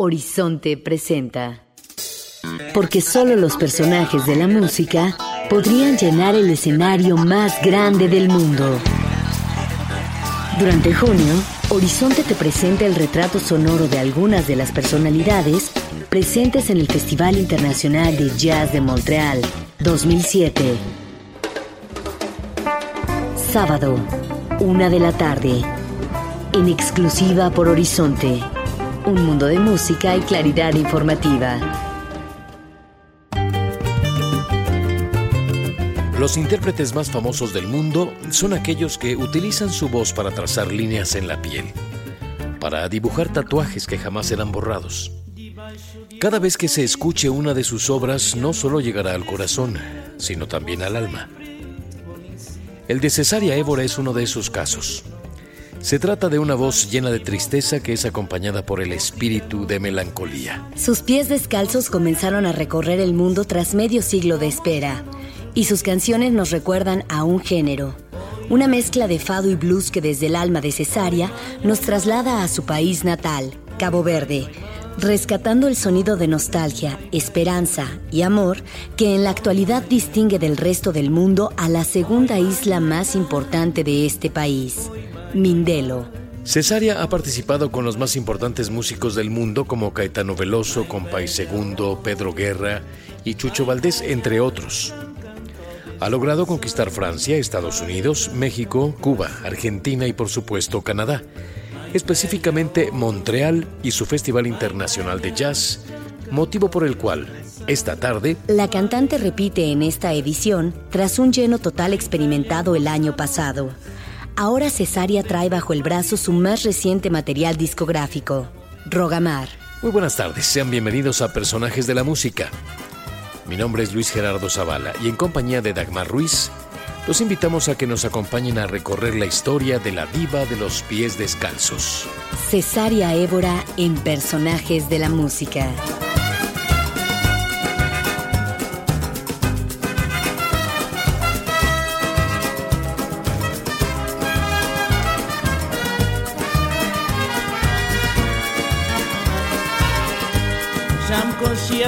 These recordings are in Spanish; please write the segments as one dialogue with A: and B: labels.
A: Horizonte presenta. Porque solo los personajes de la música podrían llenar el escenario más grande del mundo. Durante junio, Horizonte te presenta el retrato sonoro de algunas de las personalidades presentes en el Festival Internacional de Jazz de Montreal 2007. Sábado, una de la tarde. En exclusiva por Horizonte. Un mundo de música y claridad informativa.
B: Los intérpretes más famosos del mundo son aquellos que utilizan su voz para trazar líneas en la piel, para dibujar tatuajes que jamás serán borrados. Cada vez que se escuche una de sus obras no solo llegará al corazón, sino también al alma. El de Cesaria Évora es uno de esos casos. Se trata de una voz llena de tristeza que es acompañada por el espíritu de melancolía.
A: Sus pies descalzos comenzaron a recorrer el mundo tras medio siglo de espera, y sus canciones nos recuerdan a un género, una mezcla de fado y blues que desde el alma de Cesaria nos traslada a su país natal, Cabo Verde, rescatando el sonido de nostalgia, esperanza y amor que en la actualidad distingue del resto del mundo a la segunda isla más importante de este país. Mindelo.
B: Cesaria ha participado con los más importantes músicos del mundo como Caetano Veloso, Compay Segundo, Pedro Guerra y Chucho Valdés, entre otros. Ha logrado conquistar Francia, Estados Unidos, México, Cuba, Argentina y por supuesto Canadá, específicamente Montreal y su Festival Internacional de Jazz, motivo por el cual esta tarde
A: la cantante repite en esta edición tras un lleno total experimentado el año pasado. Ahora Cesaria trae bajo el brazo su más reciente material discográfico, Rogamar.
B: Muy buenas tardes, sean bienvenidos a Personajes de la Música. Mi nombre es Luis Gerardo Zavala y en compañía de Dagmar Ruiz, los invitamos a que nos acompañen a recorrer la historia de la diva de los pies descalzos.
A: Cesaria Évora en Personajes de la Música.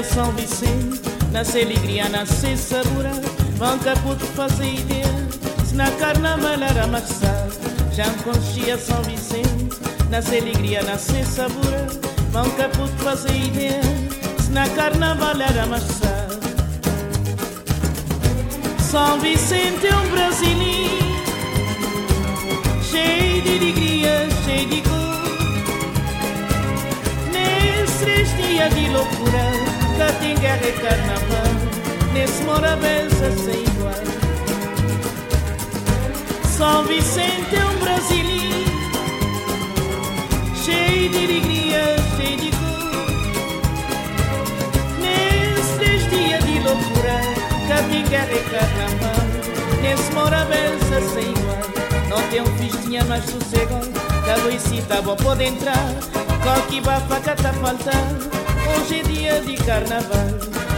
C: São Vicente, nasce alegria, nasce sabura, nunca pude fazer ideia, se na carnaval era marçal. Já conchia São Vicente, nasce alegria, nasce sabura, nunca pude fazer ideia, se na carnaval era marçal. São Vicente é um brasileiro, cheio de alegria, cheio de cor. Nesses dias de loucura, cá tem guerra e carnaval, nesse morabença sem igual. São Vicente é um brasileiro, cheio de alegria, cheio de cor. Nesses dias de loucura, cá tem guerra e carnaval, nesse morabença sem igual. Não tem um festinha mais sossego, da Luisita vou poder entrar. Qualquer bafaca tá faltando, hoje é dia de carnaval.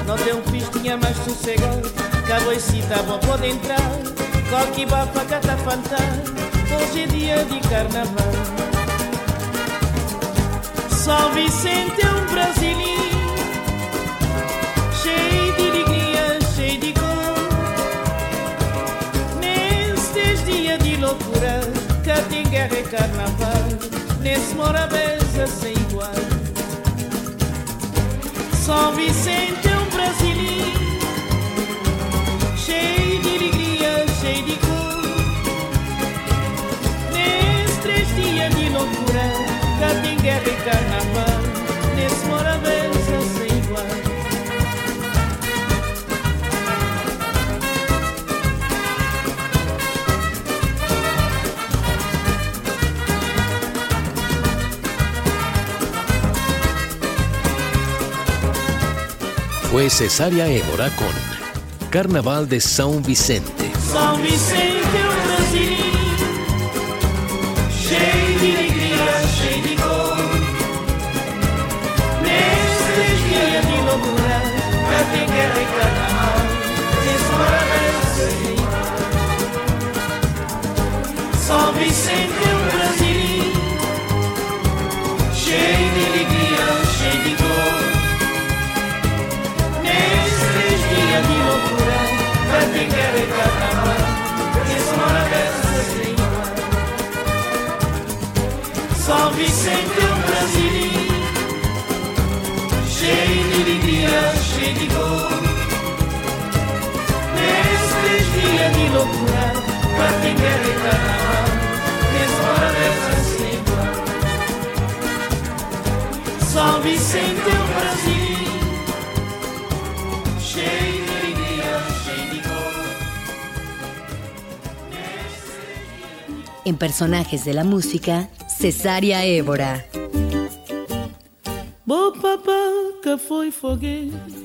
C: Não tem um festinha mais sossegado, que a Luisita vou poder entrar. Qualquer bafaca tá faltando, hoje é dia de carnaval. São Vicente é um brasileiro, cheio de alegria, cheio de cor. Nestes dias de loucura, cá tem guerra e carnaval, nesse morabeza sem igual. São Vicente é um brasileiro, cheio de alegria, cheio de cor. Nestes dias de loucura, tem guerra e carnaval, nesse morabeza
B: fue Cesaria Évora con Carnaval de São Vicente.
C: São Vicente é um brasileiro cheio de alegria, cheio de cor. Nesses dias de loucura, cá tem guerra e carnaval, morabense. São Vicente é brasileiro salve sempre Brasil, cheio de alegria, cheio de dor. Nesses dias de loucura, para quem quer é carnaval, restaura dessa cebola. Salve sempre o Brasil, cheio
A: En personajes de la música Cesária Évora.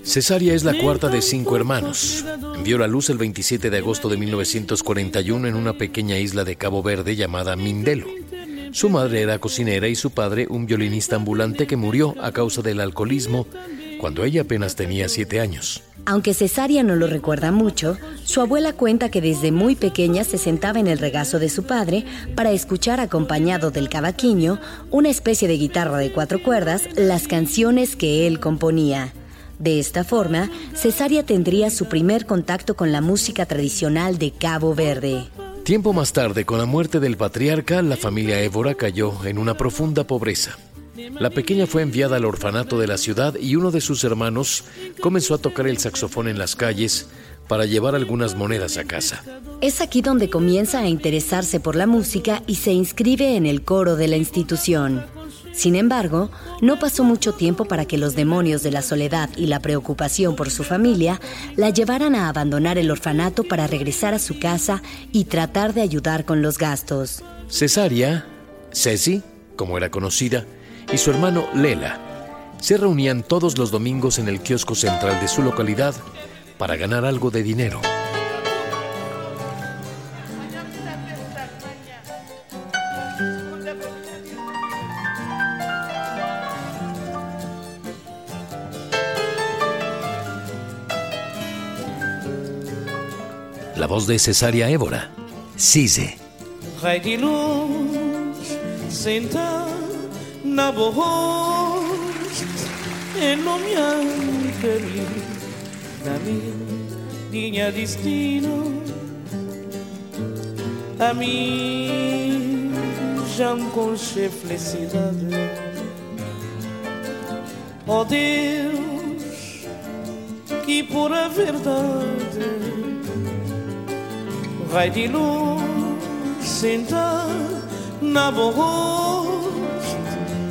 B: Cesárea es la cuarta de cinco hermanos. Vio la luz el 27 de agosto de 1941 en una pequeña isla de Cabo Verde llamada Mindelo. Su madre era cocinera y su padre un violinista ambulante que murió a causa del alcoholismo cuando ella apenas tenía siete años.
A: Aunque Cesárea no lo recuerda mucho, su abuela cuenta que desde muy pequeña se sentaba en el regazo de su padre para escuchar acompañado del cavaquinho, una especie de guitarra de cuatro cuerdas, las canciones que él componía. De esta forma, Cesárea tendría su primer contacto con la música tradicional de Cabo Verde.
B: Tiempo más tarde, con la muerte del patriarca, la familia Évora cayó en una profunda pobreza. La pequeña fue enviada al orfanato de la ciudad y uno de sus hermanos comenzó a tocar el saxofón en las calles para llevar algunas monedas a casa.
A: Es aquí donde comienza a interesarse por la música y se inscribe en el coro de la institución. Sin embargo, no pasó mucho tiempo para que los demonios de la soledad y la preocupación por su familia la llevaran a abandonar el orfanato para regresar a su casa y tratar de ayudar con los gastos.
B: Cesárea, Ceci, como era conocida, y su hermano Lela se reunían todos los domingos en el kiosco central de su localidad para ganar algo de dinero. La voz de Cesárea Évora, Cise.
C: Raio de luz, sentado na voz, ennomeante da minha destino. A mim já me conche felicidade. Oh Deus, que por a verdade vai de luz sentar na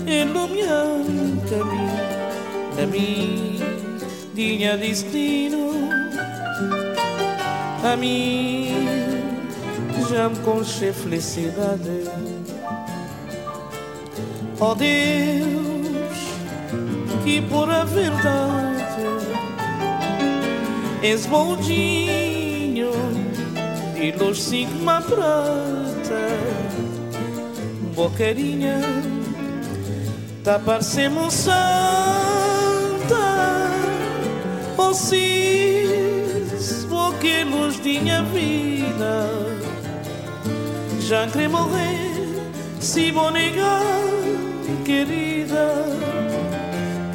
C: voz iluminando-me da minha destino a mim já me conche felicidade. Oh Deus que por a verdade és boldinho de luz sigma prata bocarinha tá parecendo santa. Oh cis porque luz tinha vida. Já queria morrer se vou negar querida.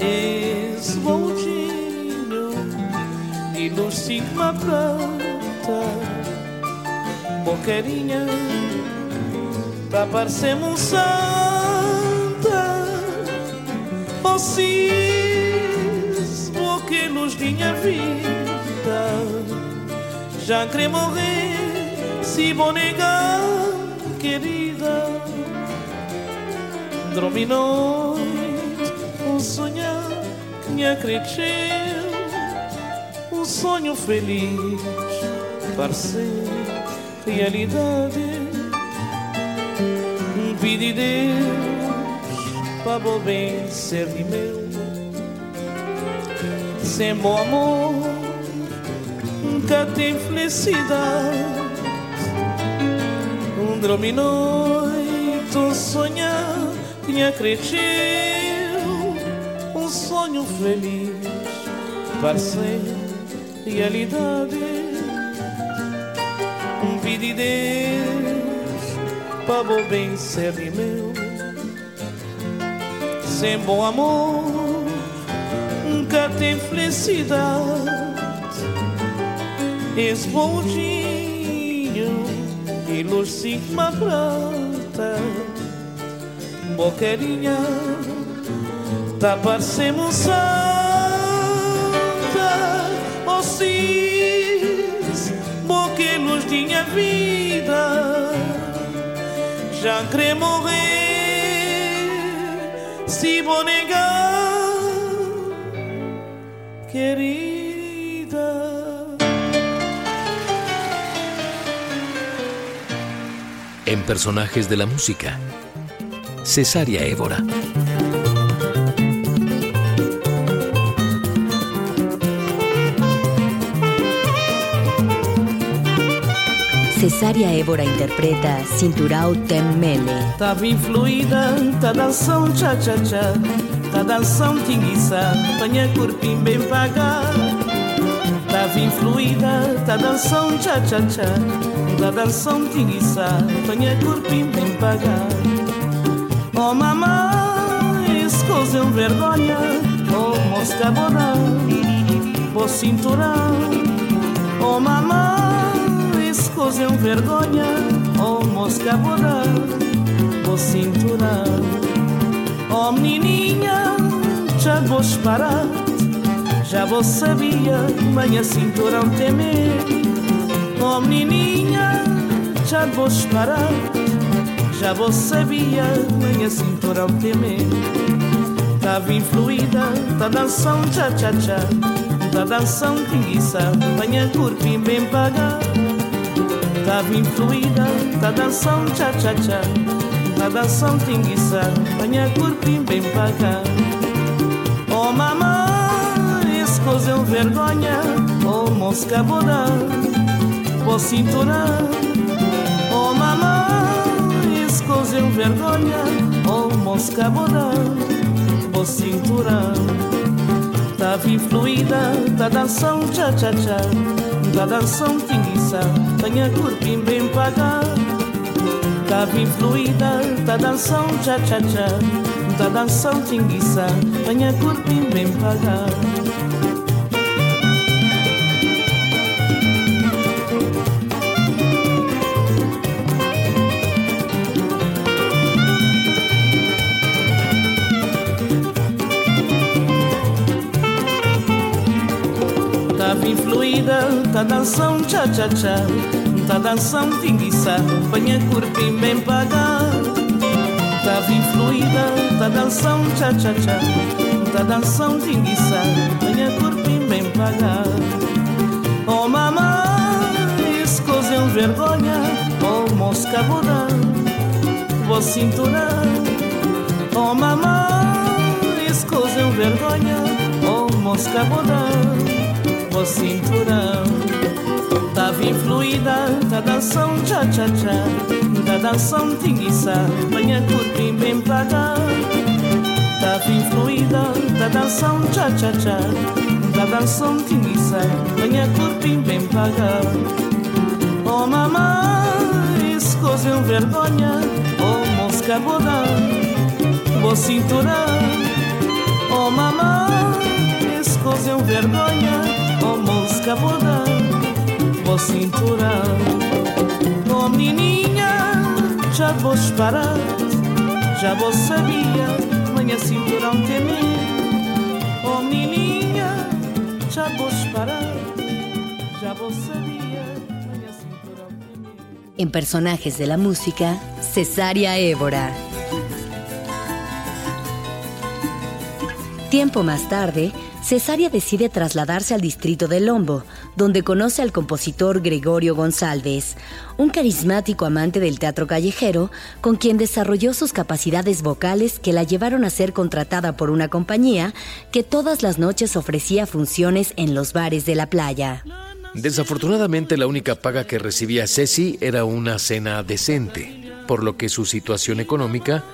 C: És boldinho de luz sigma prata bocarinha tá parecendo santa cis porque luz tinha vida. Já queria morrer se vou negar querida. Dormi noite um sonhar que me acrediteu um sonho feliz parecer realidade. Um pedido para bem ser de meu. Sem bom amor nunca tem felicidade. Um dorme noite um sonhar tinha acreditou um sonho feliz parecer realidade. Um pedido de Deus para bem ser de meu sem bom amor nunca tem felicidade. Boldinho e luz sigma prata bocarinha tá parecendo santa diz, porque luz tinha vida, já querer morrer, vou negar, querida.
B: En personajes de la música, Cesárea Évora.
A: Cesária Évora interpreta Cinturão Temmele.
C: Tava influída, tá dançando tcha-tcha-tcha Tá dançando tinguiça, panha corpinho bem pagar. Tava influída, tá dançando tcha-tcha-tcha Tá dançando tinguiça, panha corpinho bem pagar. Oh mamãe, escosa é um vergonha. Oh mosca bodão, oh cinturão Oh mamãe um vergonha, oh mosca borã, oh cinturão. Oh menininha, já vou parar, já vou sabia, manhã cinturão temer. Oh menininha, já vou parar, já vou sabia, manhã cinturão temer. Tava influída, tá dançando tcha-tcha-tcha, tá dançando tinguiça, banha curpim bem pagar. Estava influída da danção cha-cha-cha Na danção tinguiça Venha corpim bem pra cá Oh mamãe, esse coisa um vergonha Oh mosca boda vou cinturar. Oh mamãe, esse coisa um vergonha Oh mosca boda oh, vou cinturar. Tava influída da danção cha-cha-cha Tá dançando tinguiça, banha corpinho bem pagar Tava influída, tá dançando tcha-tcha-tcha Tá dançando tinguiça, banha corpinho bem pagar vim fluida, tá dançando cha-cha-cha, tá dançando tinguiçá, banha curpim bem pagar. Tá vim fluida, tá dançando cha-cha-cha, tá dançando tinguiçá, banha curpim bem pagar. Oh mamãe, escose um vergonha, oh mosca buda, vou cinturar. Oh mamãe, escose um vergonha, oh mosca buda o cinturão Tava influída, tá dançando tcha-tcha-tcha Tá dançando tinguiça, banha curpim bem pagar Tava influída, tá dançando tcha-tcha-tcha Tá dançando tinguiça, banha curpim bem pagar Oh mamãe, é um vergonha Oh mosca bodã, o cinturão Oh mamãe, é um vergonha oh mosca boda, oh menininha, já vou parar, já vou sabia, manhã cinturão temer. Oh menininha, já vou parar, já vou sabia.
A: En personajes de la música, Cesárea Évora. Tiempo más tarde, Cesárea decide trasladarse al distrito de Lombo, donde conoce al compositor Gregorio González, un carismático amante del teatro callejero, con quien desarrolló sus capacidades vocales que la llevaron a ser contratada por una compañía que todas las noches ofrecía funciones en los bares de la playa.
B: Desafortunadamente la única paga que recibía Ceci era una cena decente, por lo que su situación económica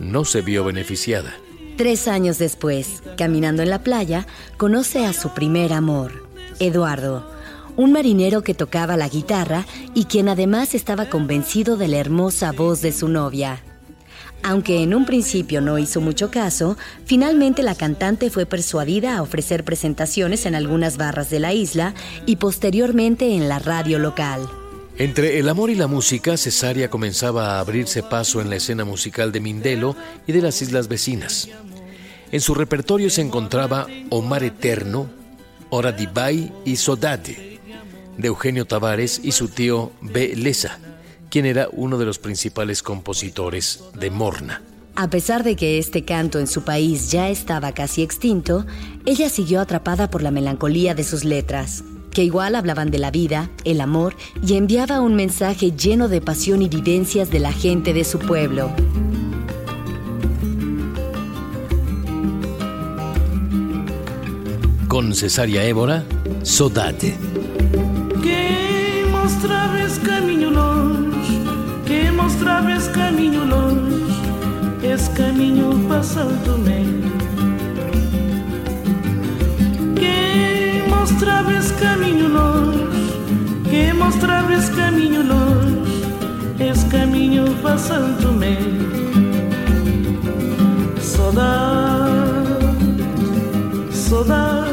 B: no se vio beneficiada.
A: Tres años después, caminando en la playa, conoce a su primer amor, Eduardo, un marinero que tocaba la guitarra y quien además estaba convencido de la hermosa voz de su novia. Aunque en un principio no hizo mucho caso, finalmente la cantante fue persuadida a ofrecer presentaciones en algunas barras de la isla y posteriormente en la radio local.
B: Entre el amor y la música, Cesárea comenzaba a abrirse paso en la escena musical de Mindelo y de las islas vecinas. En su repertorio se encontraba Omar Eterno, Hora di Bai y Sodade, de Eugenio Tavares y su tío B. Leza, quien era uno de los principales compositores de Morna.
A: A pesar de que este canto en su país ya estaba casi extinto, ella siguió atrapada por la melancolía de sus letras, que igual hablaban de la vida, el amor y enviaba un mensaje lleno de pasión y vivencias de la gente de su pueblo.
B: Con Cesaria Évora, Sodate.
C: Que mostrabas caminho longe, que mostrabas caminho longe, esse caminho passando meio. Que mostrabas caminho longe, que mostrabas caminho longe, esse saudade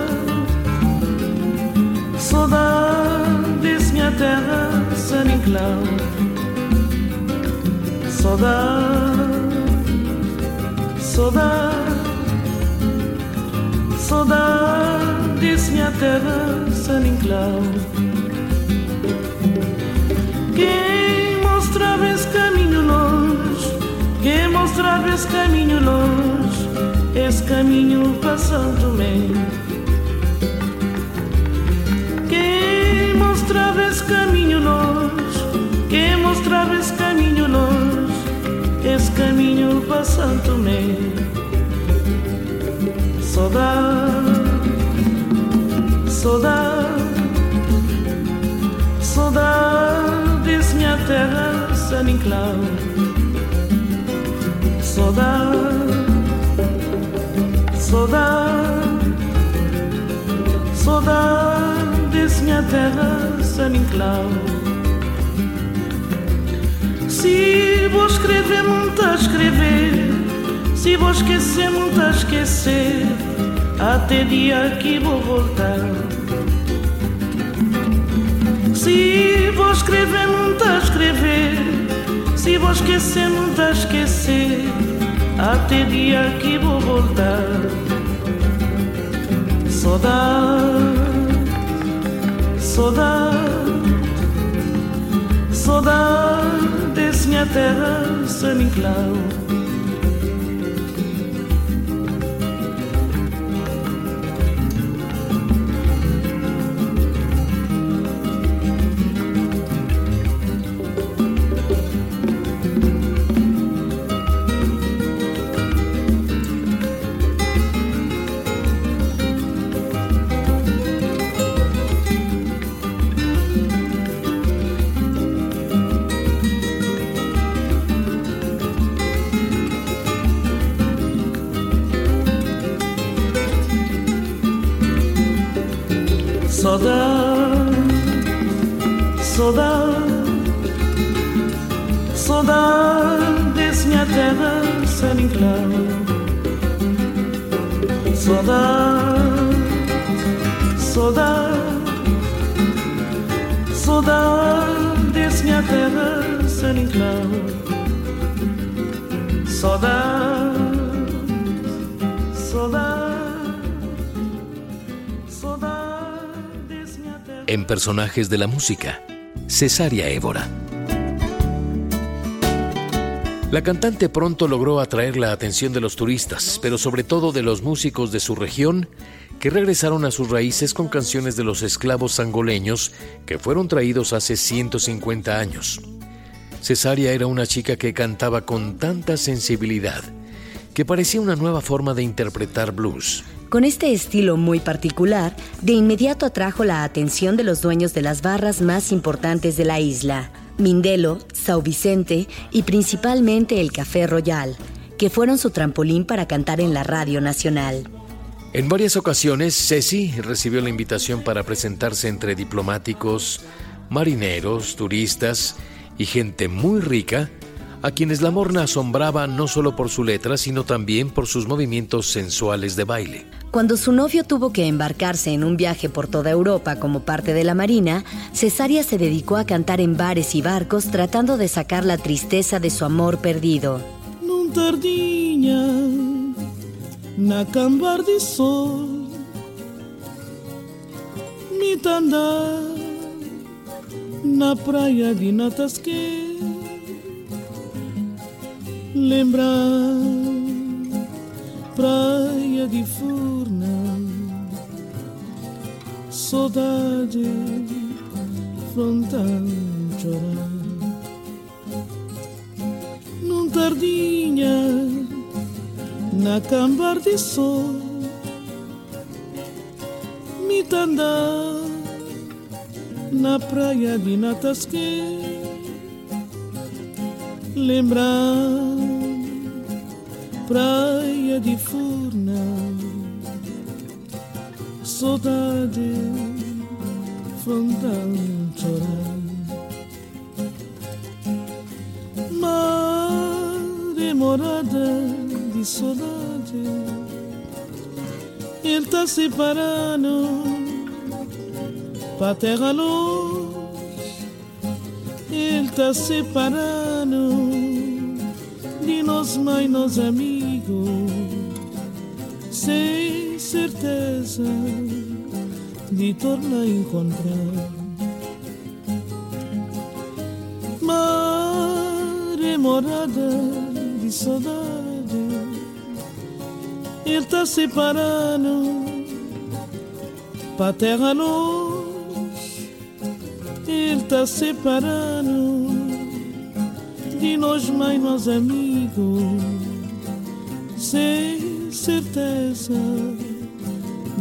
C: Saudades, minha terra, San Inclau. Saudade, saudade, saudades, minha terra, San Inclau. Quem mostrava esse caminho longe, quem mostrava esse caminho longe, esse caminho passando meio. Mostrava esse caminho longe, que esse caminho longe, esse caminho passando me. Saudade, saudade, saudade, minha terra, San Inclau. Saudade, saudade, saudade, minha terra, Saniclau. Se vou escrever, muito a escrever. Se vou esquecer, muito a esquecer. Até dia que vou voltar. Se vou escrever, muito a escrever. Se vou esquecer, muito a esquecer. Até dia que vou voltar. Saudade Saudade, saudade, minha terra, San Inclau.
B: Personajes de la música, Cesaria Évora. La cantante pronto logró atraer la atención de los turistas, pero sobre todo de los músicos de su región, que regresaron a sus raíces con canciones de los esclavos angoleños que fueron traídos hace 150 años. Cesaria era una chica que cantaba con tanta sensibilidad que parecía una nueva forma de interpretar blues.
A: Con este estilo muy particular, de inmediato atrajo la atención de los dueños de las barras más importantes de la isla, Mindelo, Sao Vicente y principalmente el Café Royal, que fueron su trampolín para cantar en la radio nacional.
B: En varias ocasiones, Ceci recibió la invitación para presentarse entre diplomáticos, marineros, turistas y gente muy rica, a quienes la morna asombraba no solo por su letra, sino también por sus movimientos sensuales de baile.
A: Cuando su novio tuvo que embarcarse en un viaje por toda Europa como parte de la Marina, Cesaria se dedicó a cantar en bares y barcos tratando de sacar la tristeza de su amor perdido.
C: na cambar de sol na praia lembrar praia de Furna, saudade frontal chorar. Num tardinha na cambar de sol, me andar na praia de Natasque, lembrar praia de Furna, saudade frontal. Mar demorada de saudade, ele tá separando pra terra luz, ele tá separando de nós mãe, nós amigos, sem certeza de tornar encontrar. Mar é morada de saudade, ele tá separando pra terra luz ele tá separando de nós mais nós amigos, sem certeza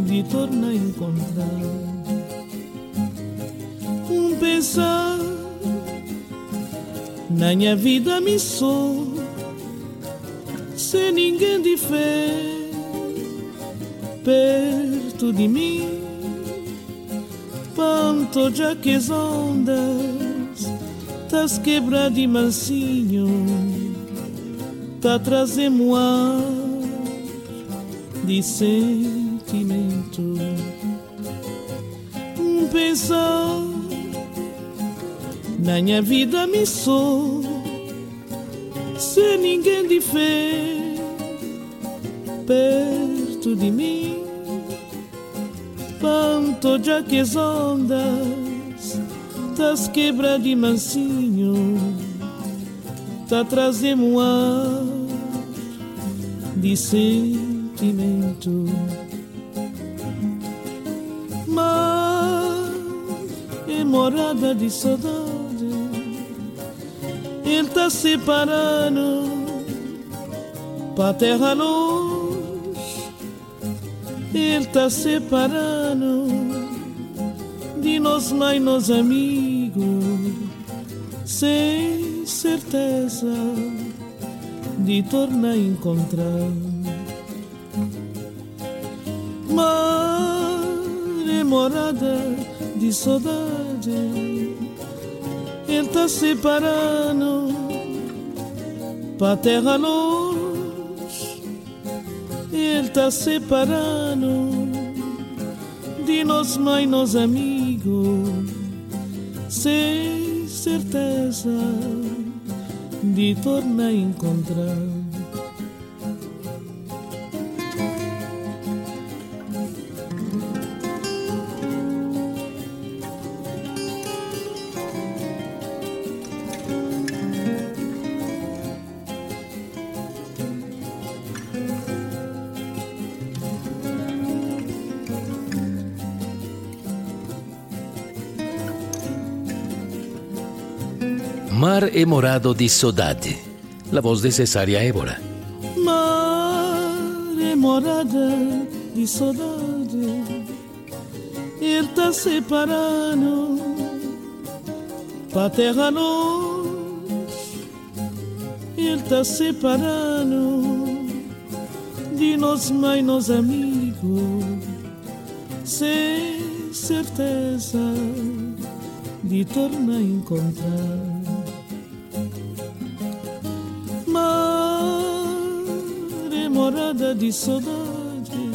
C: de tornar encontrar. Um pensar na minha vida me sou, sem ninguém de fé perto de mim Panto já que as ondas Tas quebra de mansinho Tá trazendo ar De sentimento. Um pensar Na minha vida me sou Sem ninguém de fé Perto de mim. Espanto já que as ondas tas quebra de mansinho tá trazendo ar de sentimento. Mas é morada de saudade ele tá separando pra terra longe ele tá separando de nós mais nós amigos, sem certeza de tornar encontrar. Mar morada de saudade, ele tá separando pra terra longe ele tá separando de nós mãe, nós amigos, sem certeza de tornar a encontrar.
B: Mar e morado di saudade. La voz de Cesária Évora.
C: Mar é morada de saudade. Ele tá separando pra terra longe. Ele tá separando de nós mãe, nós amigos. Sem certeza de tornar a encontrar. De saudade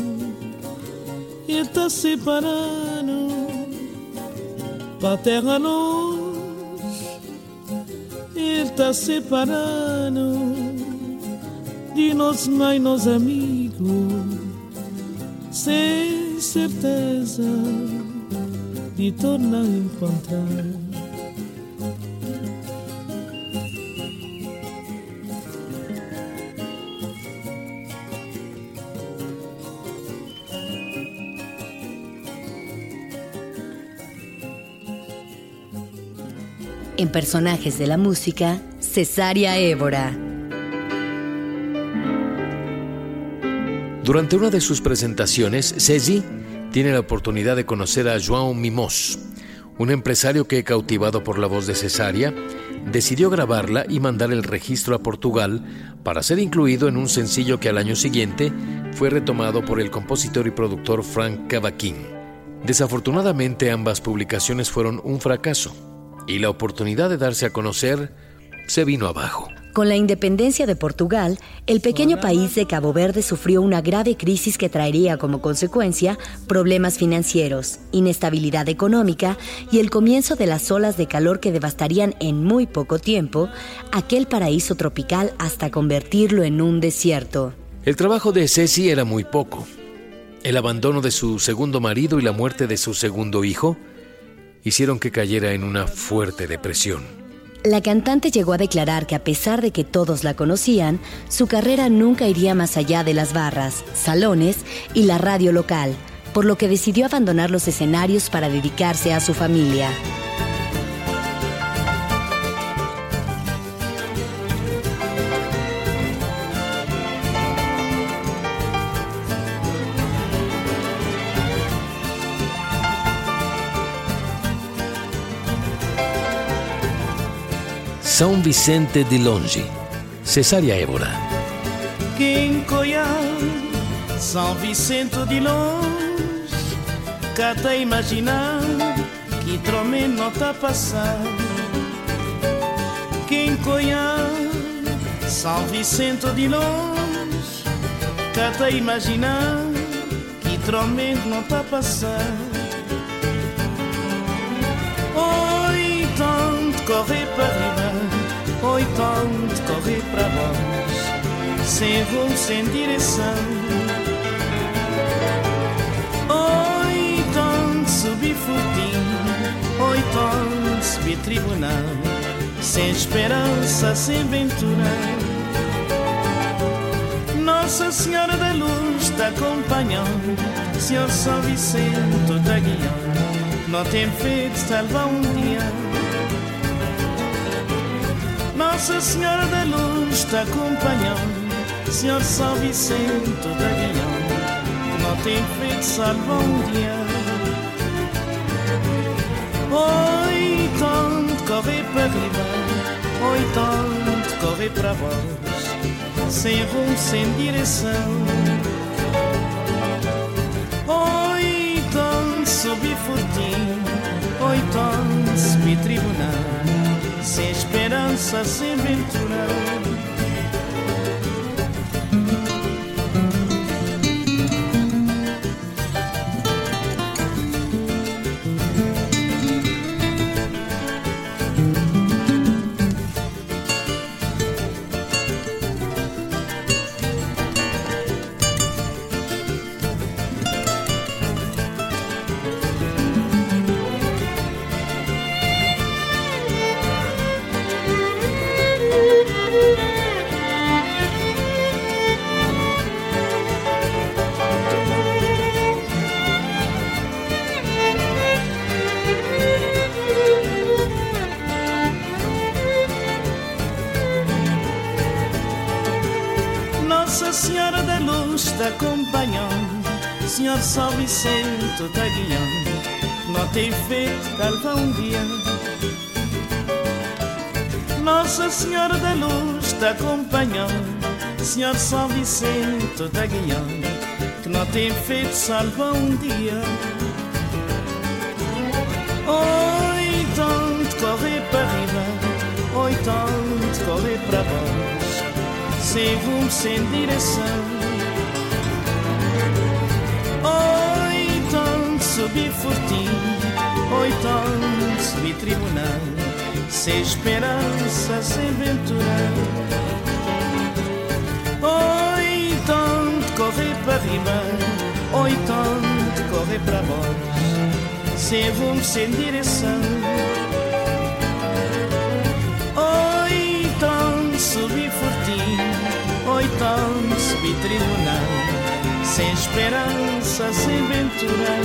C: Ele tá separando Pra terra longe Ele tá separando De nós mãe, nós amigos Sem certeza de tornar encontrar.
A: En personajes de la música, Cesaria Évora.
B: Durante una de sus presentaciones, Ceci tiene la oportunidad de conocer a João Mimos, un empresario que, cautivado por la voz de Cesaria, decidió grabarla y mandar el registro a Portugal para ser incluido en un sencillo que al año siguiente fue retomado por el compositor y productor Frank Cavaquin. Desafortunadamente ambas publicaciones fueron un fracaso y la oportunidad de darse a conocer se vino abajo.
A: Con la independencia de Portugal, el pequeño país de Cabo Verde sufrió una grave crisis que traería como consecuencia problemas financieros, inestabilidad económica y el comienzo de las olas de calor que devastarían en muy poco tiempo aquel paraíso tropical hasta convertirlo en un desierto.
B: El trabajo de Ceci era muy poco. El abandono de su segundo marido y la muerte de su segundo hijo hicieron que cayera en una fuerte depresión.
A: La cantante llegó a declarar que a pesar de que todos la conocían, su carrera nunca iría más allá de las barras, salones y la radio local, por lo que decidió abandonar los escenarios para dedicarse a su familia.
B: São Vicente de Longe, Cesária Évora.
C: Quem coia São Vicente de longe, cada imaginar que trome não tá passar. Quem coia São Vicente de longe, cada imaginar que trome não tá passar. Oi, tanto correr para riba Oi, tanto correr para baixo, sem rumo, sem direção. Oi, tanto subir furtinho, oi, tanto subir tribunal, sem esperança, sem ventura. Nossa Senhora da Luz está acompanhando, Senhor São Vicente está guiando, não tem feito salvar um dia. Nossa Senhora da Luz está acompanhando Senhor São Vicente da Que não tem feito salvo um dia. Oi, tanto correr para riba Oi, tanto correr para baixo Sem rumo, sem direção. Oi, tanto subir fortinho Oi, tanto subir tribunal sem esperança, sem ventura. Senhor São Vicente não tem feito calva um dia. Nossa Senhora da Luz está acompanhando, Senhor São Vicente está guiando, que não tem feito salva um dia. Oi, tanto correr para riba, oi, tanto correr para baixo, sem rumo, sem direção. subi furtivo, oito subi tribunal, sem esperança, sem ventura. Oito correr para riba, oito correr para voz, sem rumo, sem direção. Oito subi furtivo, oito subi tribunal. Sem esperança, ventura.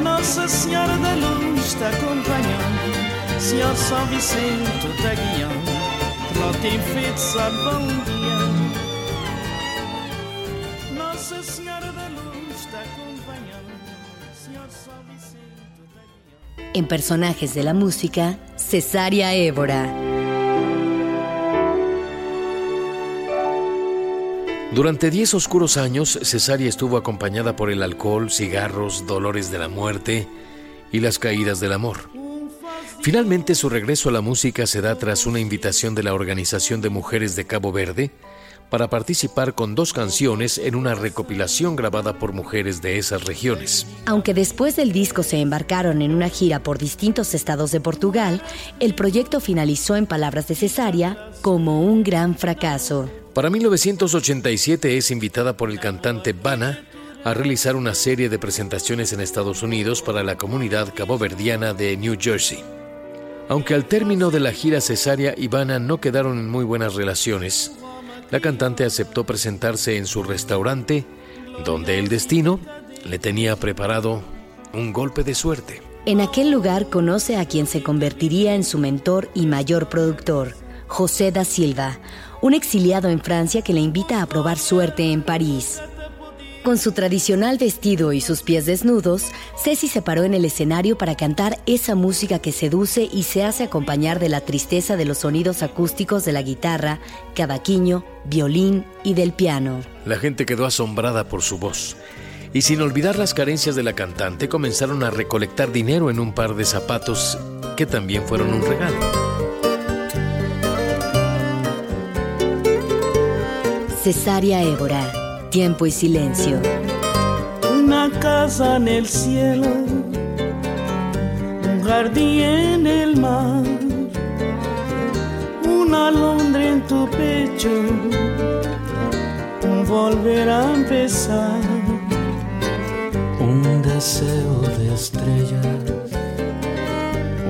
C: Nossa Senhora da Luz está acompanhando, Senhor Vicente está guiando, que não tem. Nossa Senhora da Luz.
A: En personajes de la música, Cesárea Évora.
B: Durante diez oscuros años, Cesárea estuvo acompañada por el alcohol, cigarros, dolores de la muerte y las caídas del amor. Finalmente, su regreso a la música se da tras una invitación de la Organización de Mujeres de Cabo Verde para participar con dos canciones en una recopilación grabada por mujeres de esas regiones.
A: Aunque después del disco se embarcaron en una gira por distintos estados de Portugal, el proyecto finalizó en palabras de Cesárea como un gran fracaso.
B: Para 1987 es invitada por el cantante Bana a realizar una serie de presentaciones en Estados Unidos para la comunidad caboverdiana de New Jersey. Aunque al término de la gira Cesárea y Bana no quedaron en muy buenas relaciones, la cantante aceptó presentarse en su restaurante, donde el destino le tenía preparado un golpe de suerte.
A: En aquel lugar conoce a quien se convertiría en su mentor y mayor productor, José da Silva, un exiliado en Francia que le invita a probar suerte en París. Con su tradicional vestido y sus pies desnudos, Ceci se paró en el escenario para cantar esa música que seduce y se hace acompañar de la tristeza de los sonidos acústicos de la guitarra, cavaquinho, violín y del piano.
B: La gente quedó asombrada por su voz. Y sin olvidar las carencias de la cantante, comenzaron a recolectar dinero en un par de zapatos que también fueron un regalo.
A: Cesárea Évora, Tiempo y Silencio.
C: Una casa en el cielo, un jardín en el mar, una alondra en tu pecho, un volver a empezar.
D: Un deseo de estrellas,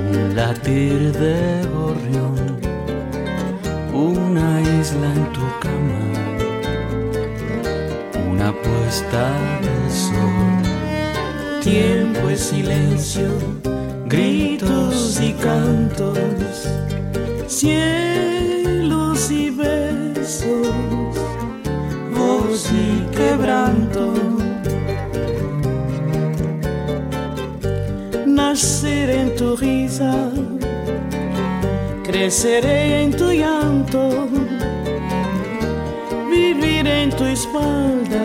D: un latir de gorrión, una isla en tu cama, una puesta de sol.
C: Tiempo es silencio, gritos y cantos, cielos y besos, voz y quebranto. Nacer en tu risa, creceré en tu llanto, vivir en tu espalda,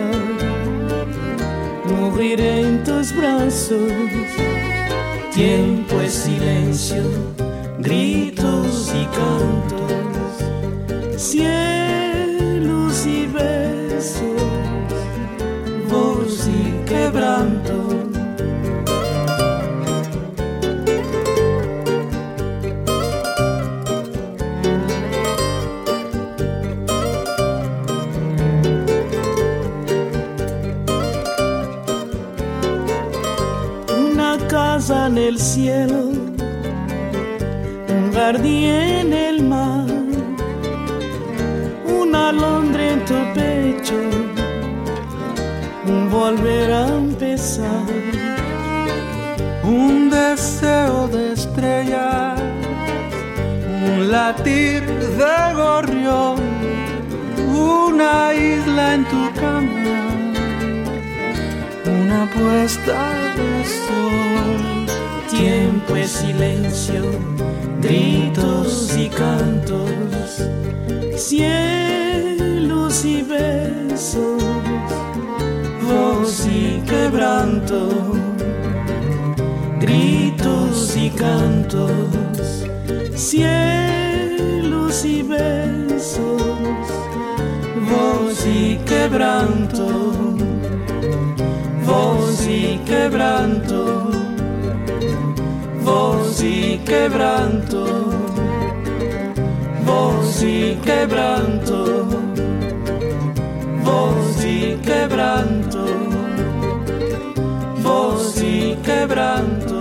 C: morir en tus brazos. Tiempo es silencio, gritos y cantos, cielo, un jardín en el mar, una alondra en tu pecho, un volver a empezar.
D: Un deseo de estrellas, un latir de gorrión, una isla en tu cama, una puesta de sol.
C: Tiempo es silencio, gritos y cantos, cielos y besos, voz y quebranto, gritos y cantos, cielos y besos, voz y quebranto, voz y quebranto voz y quebranto, voz y quebranto, voz y quebranto, voz y quebranto.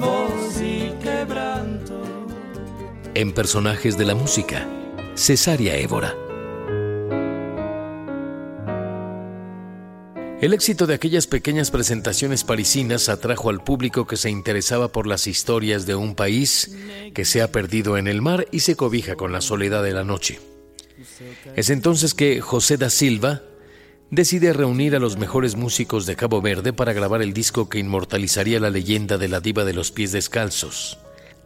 C: Voz y quebranto.
B: En personajes de la música, Cesaria Évora. El éxito de aquellas pequeñas presentaciones parisinas atrajo al público que se interesaba por las historias de un país que se ha perdido en el mar y se cobija con la soledad de la noche. Es entonces que José da Silva decide reunir a los mejores músicos de Cabo Verde para grabar el disco que inmortalizaría la leyenda de la diva de los pies descalzos,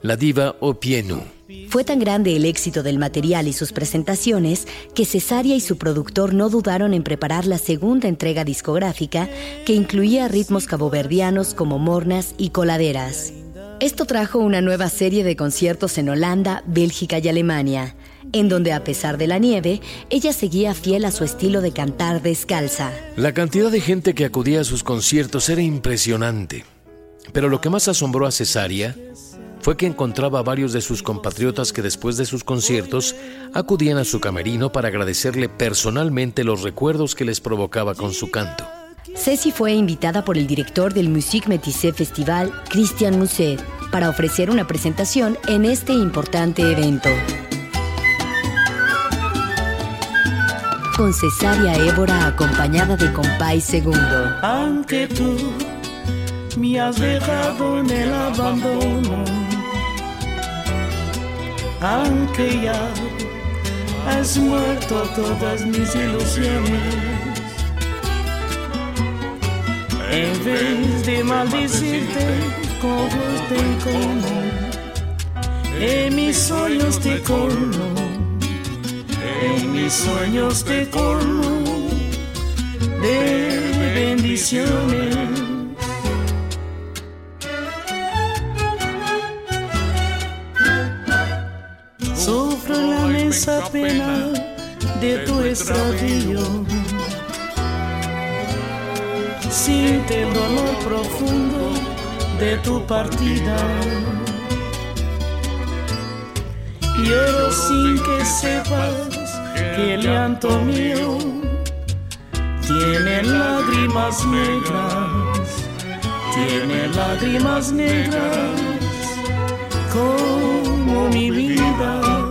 B: la diva Opienu.
A: Fue tan grande el éxito del material y sus presentaciones que Cesaria y su productor no dudaron en preparar la segunda entrega discográfica que incluía ritmos caboverdianos como mornas y coladeras. Esto trajo una nueva serie de conciertos en Holanda, Bélgica y Alemania, en donde a pesar de la nieve, ella seguía fiel a su estilo de cantar descalza.
B: La cantidad de gente que acudía a sus conciertos era impresionante. Pero lo que más asombró a Cesaria fue que encontraba a varios de sus compatriotas que después de sus conciertos acudían a su camerino para agradecerle personalmente los recuerdos que les provocaba con su canto.
A: Ceci fue invitada por el director del Musique Métissé Festival, Christian Musset, para ofrecer una presentación en este importante evento. Con Cesaria Évora acompañada de Compay Segundo.
C: Aunque tú me has dejado en el abandono aunque ya has muerto todas mis ilusiones. En vez de maldecirte con te como, en mis sueños te colmo, en mis sueños te colmo de bendiciones. Esa pena de tu extravío. Siente el dolor profundo de tu partida. Lloro sin que sepas que el llanto mío tiene lágrimas negras, tiene lágrimas negras como mi vida.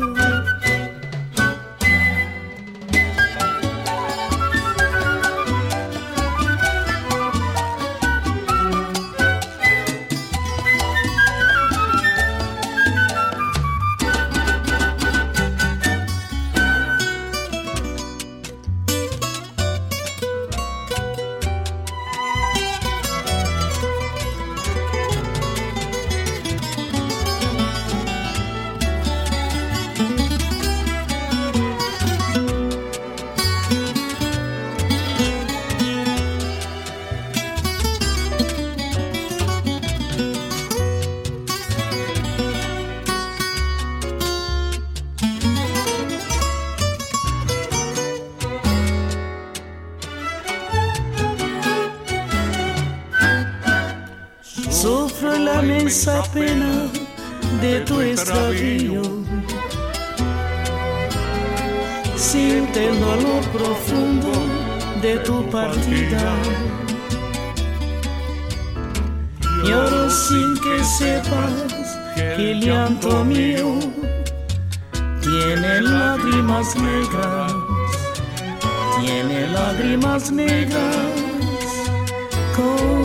C: Pena de tu extravío. Siente el dolor profundo de tu partida. Lloro sin que sepas que el llanto mío tiene lágrimas negras, tiene lágrimas negras como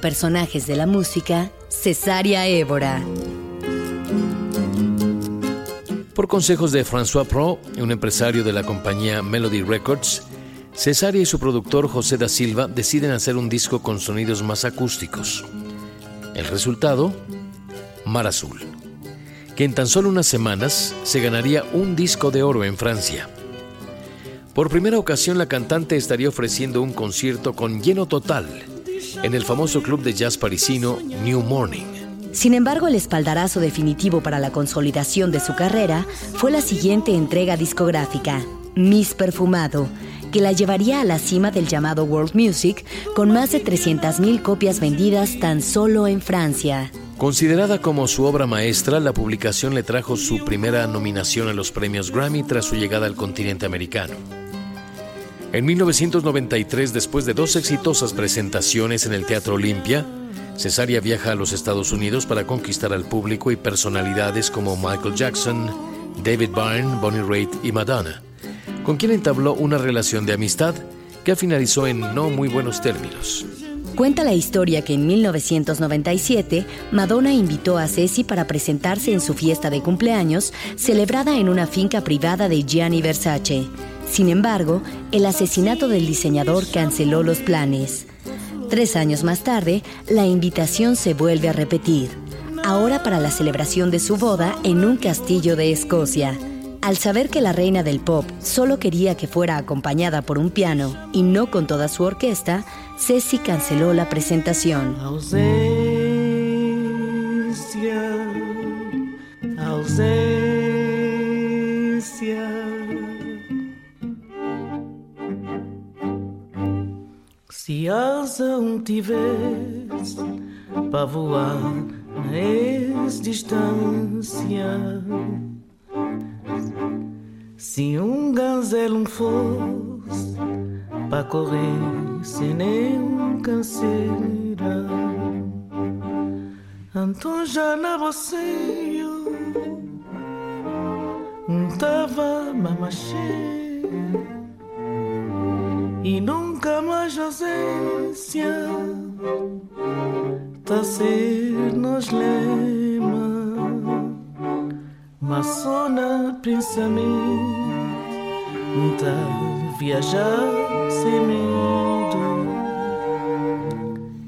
A: Personajes de la música, Cesaria Évora.
B: Por consejos de François Pro, un empresario de la compañía Melody Records, Cesaria y su productor José da Silva deciden hacer un disco con sonidos más acústicos. El resultado, Mar Azul, que en tan solo unas semanas se ganaría un disco de oro en Francia. Por primera ocasión la cantante estaría ofreciendo un concierto con lleno total en el famoso club de jazz parisino New Morning.
A: Sin embargo, el espaldarazo definitivo para la consolidación de su carrera fue la siguiente entrega discográfica, Miss Perfumado, que la llevaría a la cima del llamado World Music con más de 300.000 copias vendidas tan solo en Francia.
B: Considerada como su obra maestra, la publicación le trajo su primera nominación a los premios Grammy tras su llegada al continente americano. En 1993, después de dos exitosas presentaciones en el Teatro Olimpia, Cesaria viaja a los Estados Unidos para conquistar al público y personalidades como Michael Jackson, David Byrne, Bonnie Raitt y Madonna, con quien entabló una relación de amistad que finalizó en no muy buenos términos.
A: Cuenta la historia que en 1997 Madonna invitó a Ceci para presentarse en su fiesta de cumpleaños celebrada en una finca privada de Gianni Versace. Sin embargo, el asesinato del diseñador canceló los planes. Tres años más tarde, la invitación se vuelve a repetir, ahora para la celebración de su boda en un castillo de Escocia. Al saber que la reina del pop solo quería que fuera acompañada por un piano y no con toda su orquesta, Ceci canceló la presentación.
C: Se asa um tivesse para voar na distância, se um gazelo fosse para correr sem nenhum canseira, então já na você não tava mamachê e mais ausência Tacer-nos lema Maçona pensamento Tá viajar sem medo.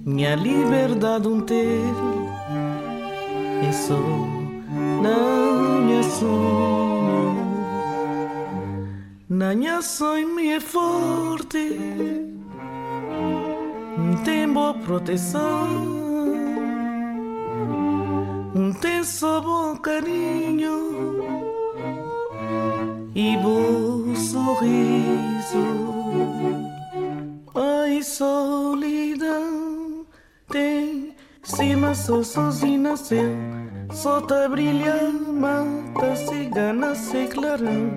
C: Minha liberdade um ter E só minha me na Nanha sonho me é forte mi forte, tengo proteção, tem só bom carinho e bom sorriso. Ai, solidão, tem cima só sozinho nasceu, só tá brilhando, mata cigana, se clarão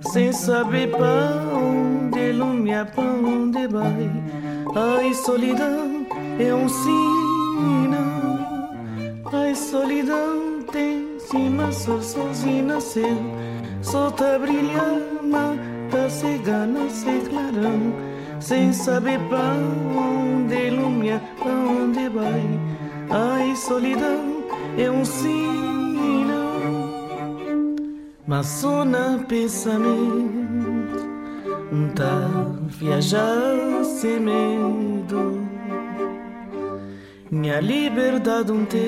C: sem saber para onde lumia, para onde vai. Ai, solidão é um sinal. Ai, solidão tem cima, só sozinho nasceu. Só tá brilhando, tá cegana, sem clarão. Sem saber para onde lumia, para onde vai. Ai, solidão é um sinal. Mas só na pensamento Tá viajar sem medo Minha liberdade um ter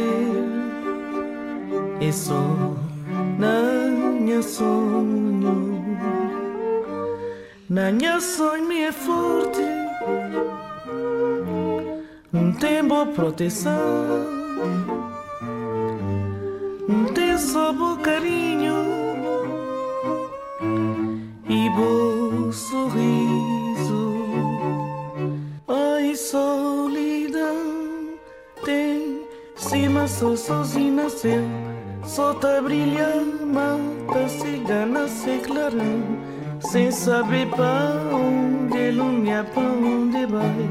C: É só na minha sonho. Na minha sonho me é forte Não tem boa proteção Não tem só bom carinho e bom sozinho nasceu. Solta brilha, mata cigana se clarão Sem saber para onde ilumina, para onde vai.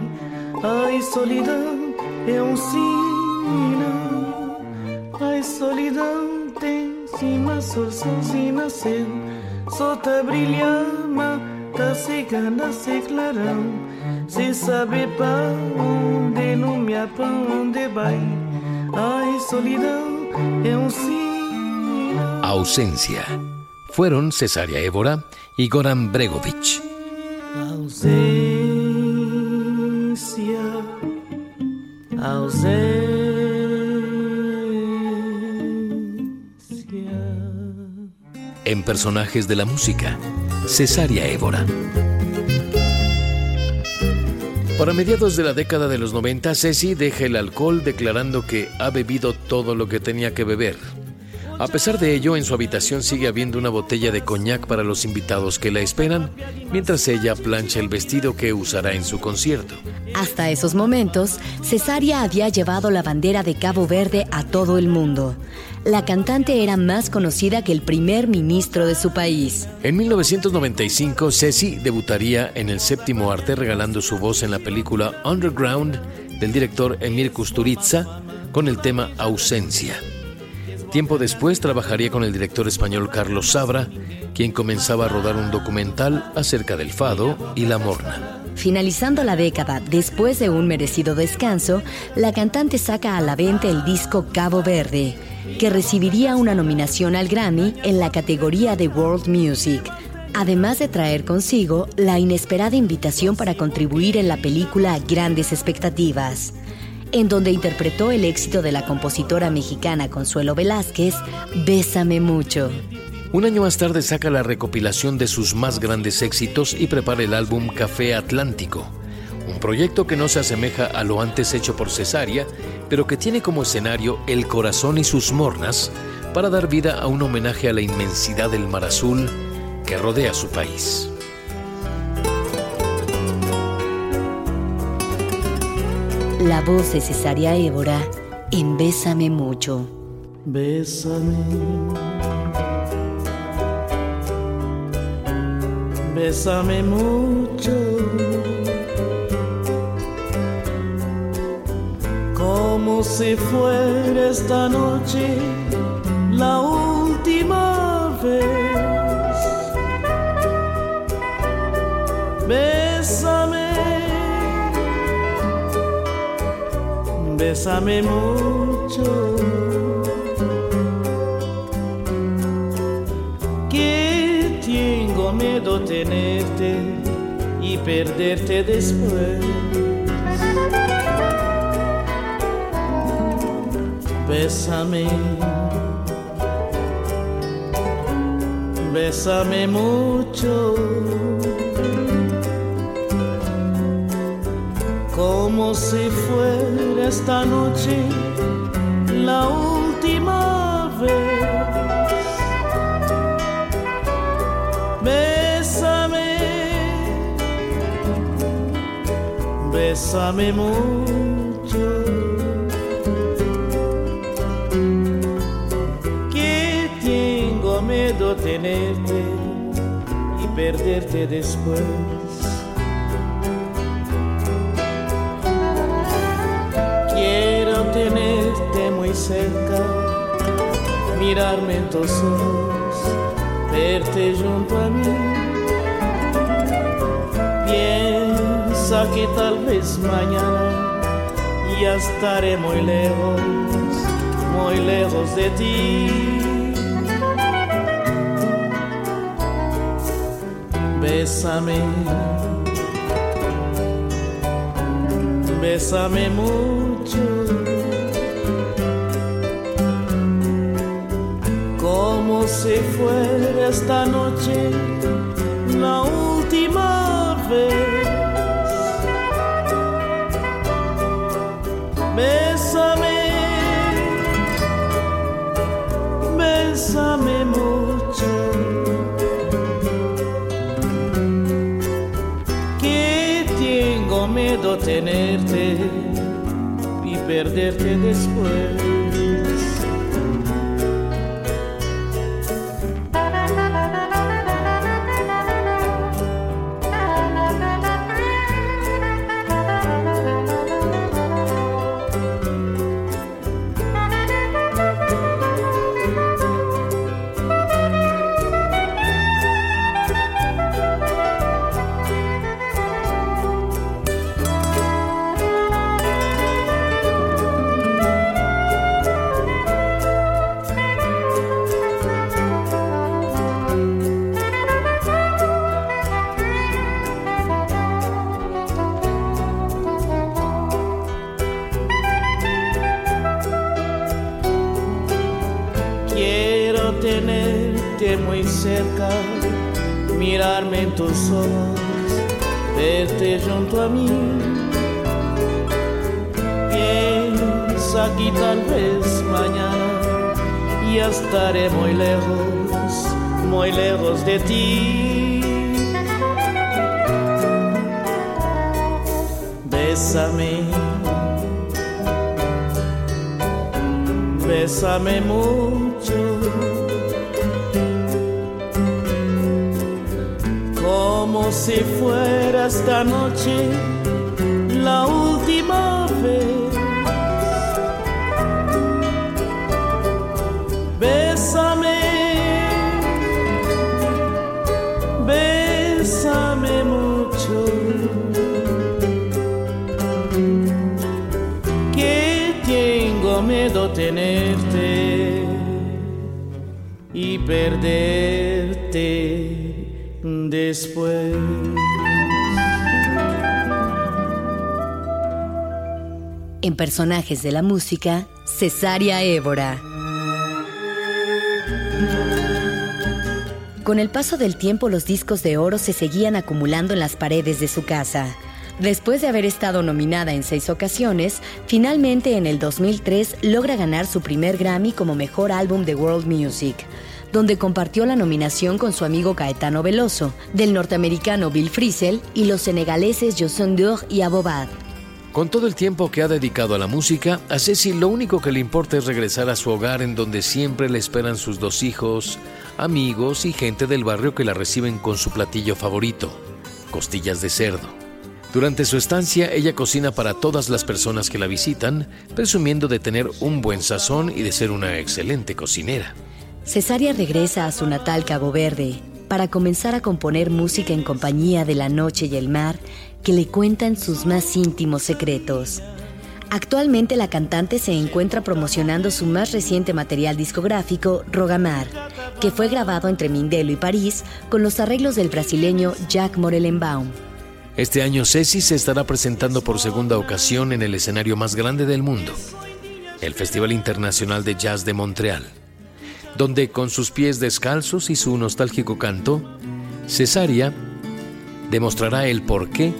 C: Ai, solidão é um sinal. Ai, solidão tem cima, sol, sozinho nasceu Solta brilha, mata cigana se clarão Sem saber para onde ilumina, para onde vai
B: Ausencia. Fueron Cesaria Évora y Goran Bregovic.
C: Ausência, ausência.
B: En personajes de la música, Cesaria Évora. Para mediados de la década de los 90, Ceci deja el alcohol declarando que ha bebido todo lo que tenía que beber a pesar de ello, en su habitación sigue habiendo una botella de coñac para los invitados que la esperan, mientras ella plancha el vestido que usará en su concierto.
A: Hasta esos momentos, Cesaria había llevado la bandera de Cabo Verde a todo el mundo. La cantante era más conocida que el primer ministro de su país.
B: En 1995, Ceci debutaría en el séptimo arte regalando su voz en la película Underground del director Emir Kusturica con el tema Ausencia. Tiempo después trabajaría con el director español Carlos Sabra, quien comenzaba a rodar un documental acerca del fado y la morna.
A: Finalizando la década, después de un merecido descanso, la cantante saca a la venta el disco Cabo Verde, que recibiría una nominación al Grammy en la categoría de World Music, además de traer consigo la inesperada invitación para contribuir en la película Grandes Expectativas en donde interpretó el éxito de la compositora mexicana Consuelo Velázquez, Bésame mucho.
B: Un año más tarde saca la recopilación de sus más grandes éxitos y prepara el álbum Café Atlántico, un proyecto que no se asemeja a lo antes hecho por Cesárea, pero que tiene como escenario el corazón y sus mornas para dar vida a un homenaje a la inmensidad del mar azul que rodea su país.
A: La voz de Cesaria Évora en Bésame mucho.
C: Bésame. Bésame mucho. Como si fuera esta noche la última vez. Bésame bésame mucho. Que tengo miedo tenerte y perderte después. Bésame, bésame mucho. Como si fuera esta noche la última vez. Bésame, bésame mucho. Que tengo miedo tenerte y perderte después. Cerca, mirarme en tus ojos, verte junto a mí. Piensa que tal vez mañana ya estaré muy lejos, muy lejos de ti. Bésame, bésame mucho. Si fuera esta noche la última vez. Bésame, bésame mucho. Que tengo miedo tenerte y perderte después. Después.
A: En personajes de la música, Cesaria Évora. Con el paso del tiempo los discos de oro se seguían acumulando en las paredes de su casa. Después de haber estado nominada en seis ocasiones, finalmente en el 2003 logra ganar su primer Grammy como Mejor Álbum de World Music, donde compartió la nominación con su amigo Caetano Veloso, del norteamericano Bill Frisell y los senegaleses Josson Dur y Abobad.
B: Con todo el tiempo que ha dedicado a la música, a Ceci lo único que le importa es regresar a su hogar en donde siempre le esperan sus dos hijos, amigos y gente del barrio que la reciben con su platillo favorito, costillas de cerdo. Durante su estancia, ella cocina para todas las personas que la visitan, presumiendo de tener un buen sazón y de ser una excelente cocinera.
A: Cesaria regresa a su natal Cabo Verde para comenzar a componer música en compañía de la noche y el mar que le cuentan sus más íntimos secretos. Actualmente la cantante se encuentra promocionando su más reciente material discográfico, Rogamar, que fue grabado entre Mindelo y París con los arreglos del brasileño Jack Morelenbaum.
B: Este año Ceci se estará presentando por segunda ocasión en el escenario más grande del mundo, el Festival Internacional de Jazz de Montreal, donde con sus pies descalzos y su nostálgico canto, Cesaria demostrará el por qué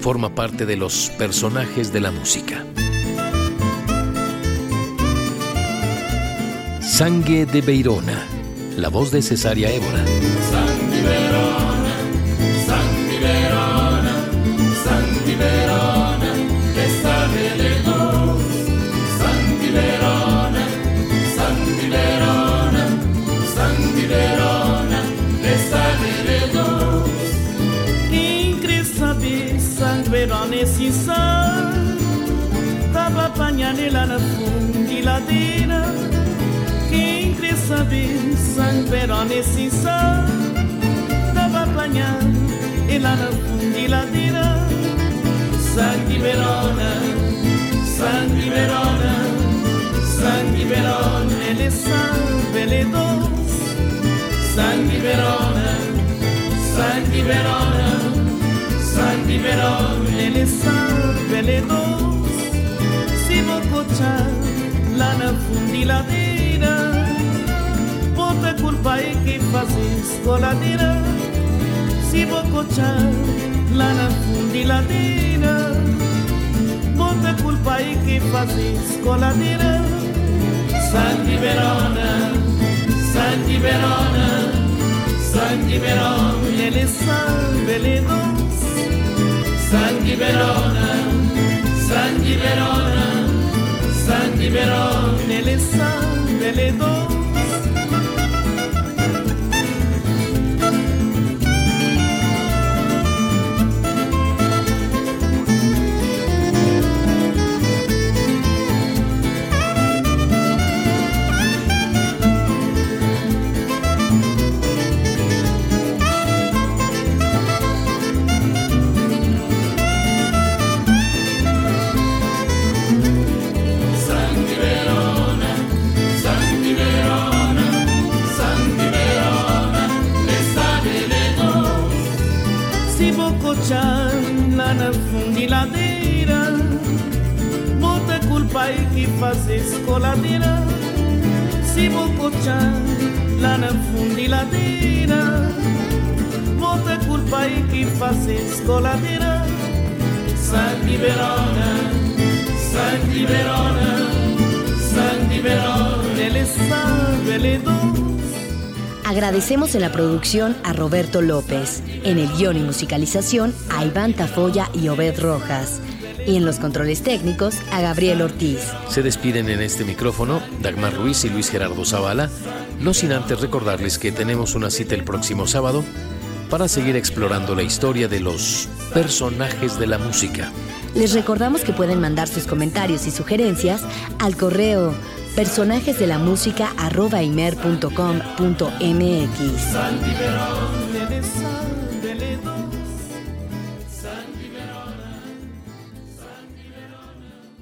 B: forma parte de los personajes de la música. Sangue de Beirona, la voz de Cesaria Évora.
E: Verona
C: esse sangue Tava apanhando lá na fundiladeira Quem quer saber sangue verona esse sangue Tava apanhando lá na fundiladeira Sangue verona, sangue verona Sangue verona, ele é sangue, ele é doce Sangue verona Sangue Verona, Sangue Verona, ele sabe, ele doce. Se vou cochar lá na fundiladeira, bota culpa aí que faz escoladeira. Se vou cochar lá na bota culpa aí que faz escoladeira. Sangue Verona, Sangue Verona. Sangue Verona, ele doce. Sangue Verona, Sangue Verona, Sangue Verona, ele sabe, ele doce. Aí que faz escoladeira. Se vou cochar lá na fundiladeira Bota culpa aí que faça escoladeira Sangue Verona, Sangue Verona, Sangue Verona Ele sabe, ele
A: Agradecemos en la producción a Roberto López, en el guion y musicalización a Iván Tafoya y Obed Rojas, y en los controles técnicos a Gabriel Ortiz.
B: Se despiden en este micrófono Dagmar Ruiz y Luis Gerardo Zavala, no sin antes recordarles que tenemos una cita el próximo sábado para seguir explorando la historia de los personajes de la música.
A: Les recordamos que pueden mandar sus comentarios y sugerencias al correo personajes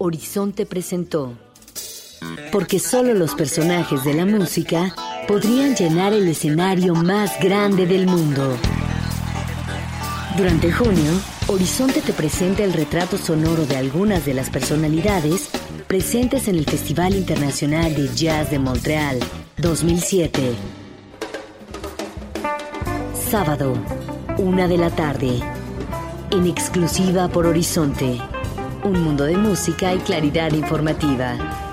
A: Horizonte presentó porque solo los personajes de la música podrían llenar el escenario más grande del mundo. Durante junio, Horizonte te presenta el retrato sonoro de algunas de las personalidades presentes en el Festival Internacional de Jazz de Montreal 2007. Sábado, una de la tarde. En exclusiva por Horizonte. Un mundo de música y claridad informativa.